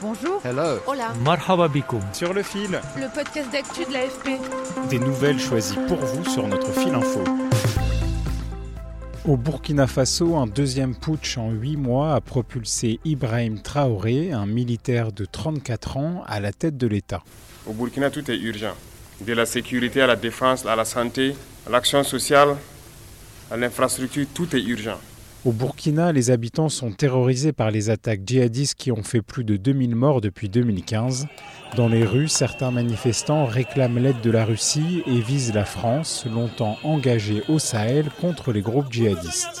Bonjour. Hello. Hola. Marhaba. Sur le fil, Le podcast d'actu de l'AFP. des nouvelles choisies pour vous sur notre fil info. Au Burkina Faso, un deuxième putsch en huit mois a propulsé Ibrahim Traoré, un militaire de 34 ans, à la tête de l'État. Au Burkina, tout est urgent. De la sécurité à la défense, à la santé, à l'action sociale, à l'infrastructure, tout est urgent. Au Burkina, les habitants sont terrorisés par les attaques djihadistes qui ont fait plus de 2000 morts depuis 2015. Dans les rues, certains manifestants réclament l'aide de la Russie et visent la France, longtemps engagée au Sahel contre les groupes djihadistes.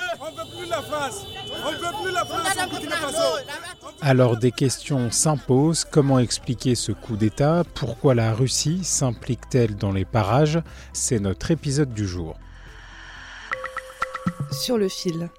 Alors des questions s'imposent. Comment expliquer ce coup d'État? Pourquoi la Russie s'implique-t-elle dans les parages? C'est notre épisode du jour. Sur le fil.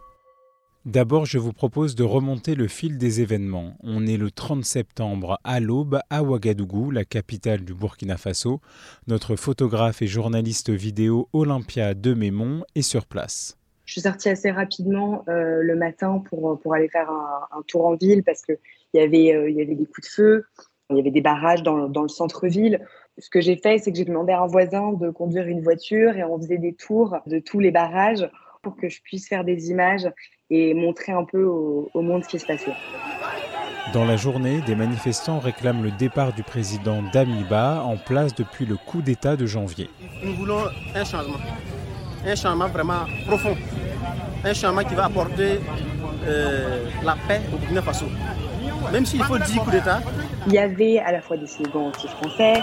D'abord, je vous propose de remonter le fil des événements. On est le 30 septembre à l'aube à Ouagadougou, la capitale du Burkina Faso. Notre photographe et journaliste vidéo Olympia de Mémon est sur place. Je suis sortie assez rapidement euh, le matin pour, pour aller faire un, tour en ville parce qu'il y, avait, euh, y avait des coups de feu, il y avait des barrages dans, dans le centre-ville. Ce que j'ai fait, c'est que j'ai demandé à un voisin de conduire une voiture et on faisait des tours de tous les barrages pour que je puisse faire des images et montrer un peu au, au monde ce qui se passait. Dans la journée, des manifestants réclament le départ du président Damiba en place depuis le coup d'État de janvier. Nous voulons un changement, un changement vraiment profond, un changement qui va apporter euh, la paix au Burkina Faso. Même s'il faut 10 coups d'État, Il y avait à la fois des slogans anti-français,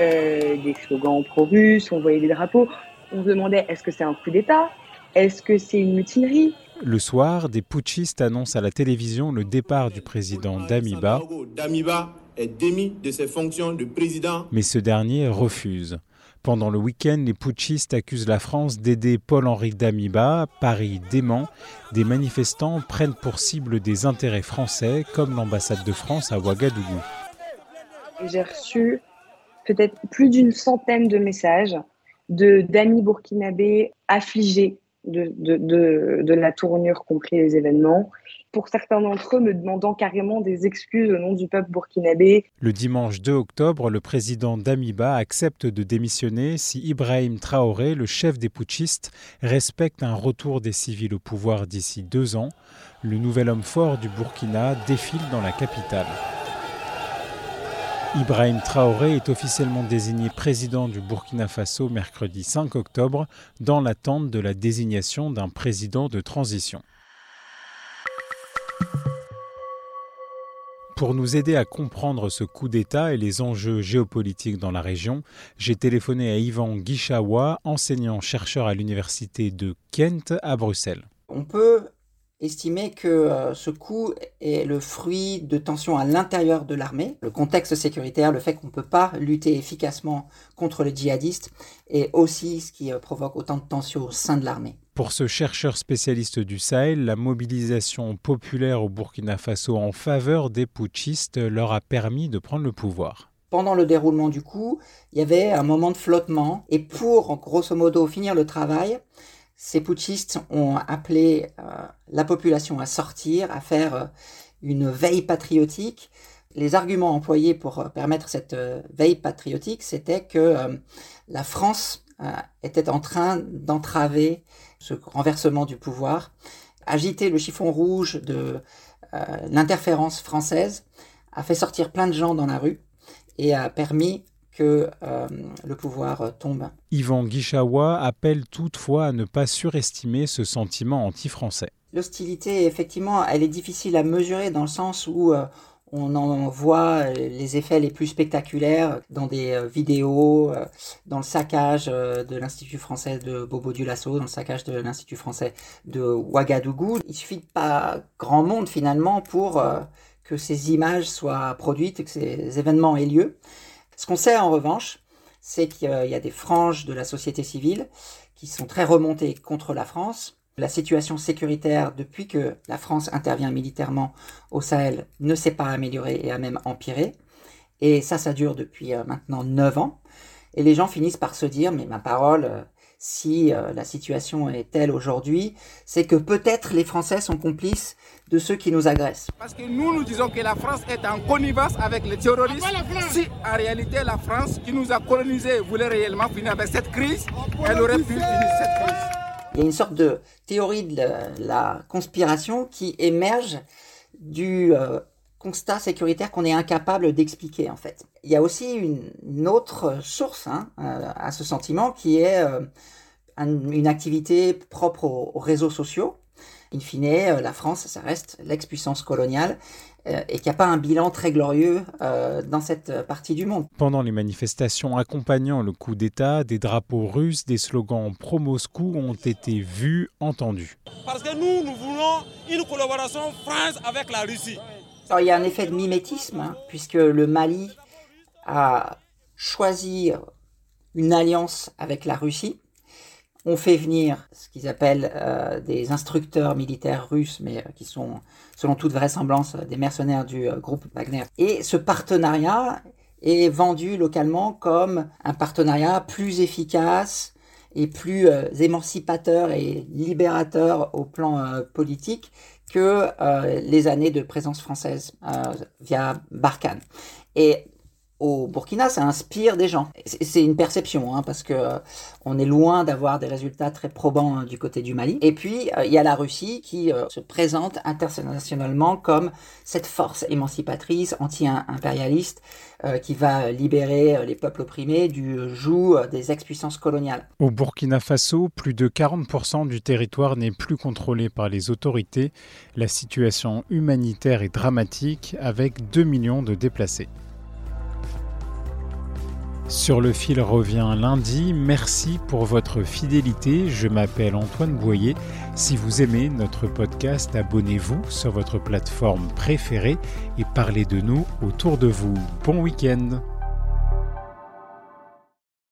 euh, des slogans pro-russes, on voyait des drapeaux. On se demandait est-ce que c'est un coup d'État? Est-ce que c'est une mutinerie? Le soir, des putschistes annoncent à la télévision le départ du président Damiba, Damiba est démis de ses fonctions de président. mais ce dernier refuse. Pendant le week-end, les putschistes accusent la France d'aider Paul-Henri Damiba. Paris dément. Des manifestants prennent pour cible des intérêts français, comme l'ambassade de France à Ouagadougou. J'ai reçu peut-être plus d'une centaine de messages d'amis burkinabés affligés de, de, la tournure qu'ont pris les événements. Pour certains d'entre eux, me demandant carrément des excuses au nom du peuple burkinabé. Le dimanche 2 octobre, le président Damiba accepte de démissionner si Ibrahim Traoré, le chef des putschistes, respecte un retour des civils au pouvoir d'ici deux ans. Le nouvel homme fort du Burkina défile dans la capitale. Ibrahim Traoré est officiellement désigné président du Burkina Faso mercredi 5 octobre dans l'attente de la désignation d'un président de transition. Pour nous aider à comprendre ce coup d'État et les enjeux géopolitiques dans la région, j'ai téléphoné à Yvan Guichawa, enseignant-chercheur à l'université de Kent à Bruxelles. Estimer que euh, ce coup est le fruit de tensions à l'intérieur de l'armée. Le contexte sécuritaire, le fait qu'on ne peut pas lutter efficacement contre les djihadistes, est aussi ce qui euh, provoque autant de tensions au sein de l'armée. Pour ce chercheur spécialiste du Sahel, la mobilisation populaire au Burkina Faso en faveur des putschistes leur a permis de prendre le pouvoir. Pendant le déroulement du coup, il y avait un moment de flottement et pour grosso modo finir le travail, ces putschistes ont appelé euh, la population à sortir, à faire euh, une veille patriotique. Les arguments employés pour euh, permettre cette veille patriotique, c'était que la France était en train d'entraver ce renversement du pouvoir, agiter le chiffon rouge de l'interférence française, a fait sortir plein de gens dans la rue et a permis que euh, le pouvoir euh, tombe. Yvan Guichawa appelle toutefois à ne pas surestimer ce sentiment anti-français. L'hostilité, effectivement, elle est difficile à mesurer dans le sens où euh, On en voit les effets les plus spectaculaires dans des vidéos, dans le saccage de l'Institut français de Bobo Dioulasso, dans le saccage de l'Institut français de Ouagadougou. Il suffit de pas grand monde finalement pour que ces images soient produites, que ces événements aient lieu. Ce qu'on sait en revanche, c'est qu'il y a des franges de la société civile qui sont très remontées contre la France. La situation sécuritaire depuis que la France intervient militairement au Sahel ne s'est pas améliorée et a même empiré. Et ça, ça dure depuis euh, maintenant 9 ans. Et les gens finissent par se dire, mais ma parole, euh, si euh, la situation est telle aujourd'hui, c'est que peut-être les Français sont complices de ceux qui nous agressent. Parce que nous, nous disons que la France est en connivence avec les terroristes. Si en réalité la France qui nous a colonisés voulait réellement finir avec cette crise, elle aurait pu finir cette crise. Il y a une sorte de théorie de la, conspiration qui émerge du euh, constat sécuritaire qu'on est incapable d'expliquer en fait. Il y a aussi une, autre source hein, euh, à ce sentiment qui est euh, une activité propre aux réseaux sociaux in fine, euh, la France, ça reste l'ex-puissance coloniale euh, et qu'il n'y a pas un bilan très glorieux dans cette partie du monde. Pendant les manifestations accompagnant le coup d'État, des drapeaux russes, des slogans pro-Moscou ont été vus, entendus. Parce que nous, nous voulons une collaboration France avec la Russie. Il y a un effet de mimétisme, hein, puisque le Mali a choisi une alliance avec la Russie on fait venir ce qu'ils appellent euh, des instructeurs militaires russes, mais euh, qui sont, selon toute vraisemblance, euh, des mercenaires du groupe Wagner. Et ce partenariat est vendu localement comme un partenariat plus efficace plus émancipateur et libérateur au plan politique que les années de présence française via Barkhane. Et au Burkina, ça inspire des gens. C'est une perception, hein, parce que euh, on est loin d'avoir des résultats très probants hein, du côté du Mali. Et puis, euh, il y a la Russie qui euh, se présente internationalement comme cette force émancipatrice, anti-impérialiste, qui va libérer les peuples opprimés du joug des ex-puissances coloniales. Au Burkina Faso, plus de 40% du territoire n'est plus contrôlé par les autorités. La situation humanitaire est dramatique, avec 2 millions de déplacés. Sur le fil revient lundi. Merci pour votre fidélité. Je m'appelle Antoine Boyer. Si vous aimez notre podcast, abonnez-vous sur votre plateforme préférée et parlez de nous autour de vous. Bon week-end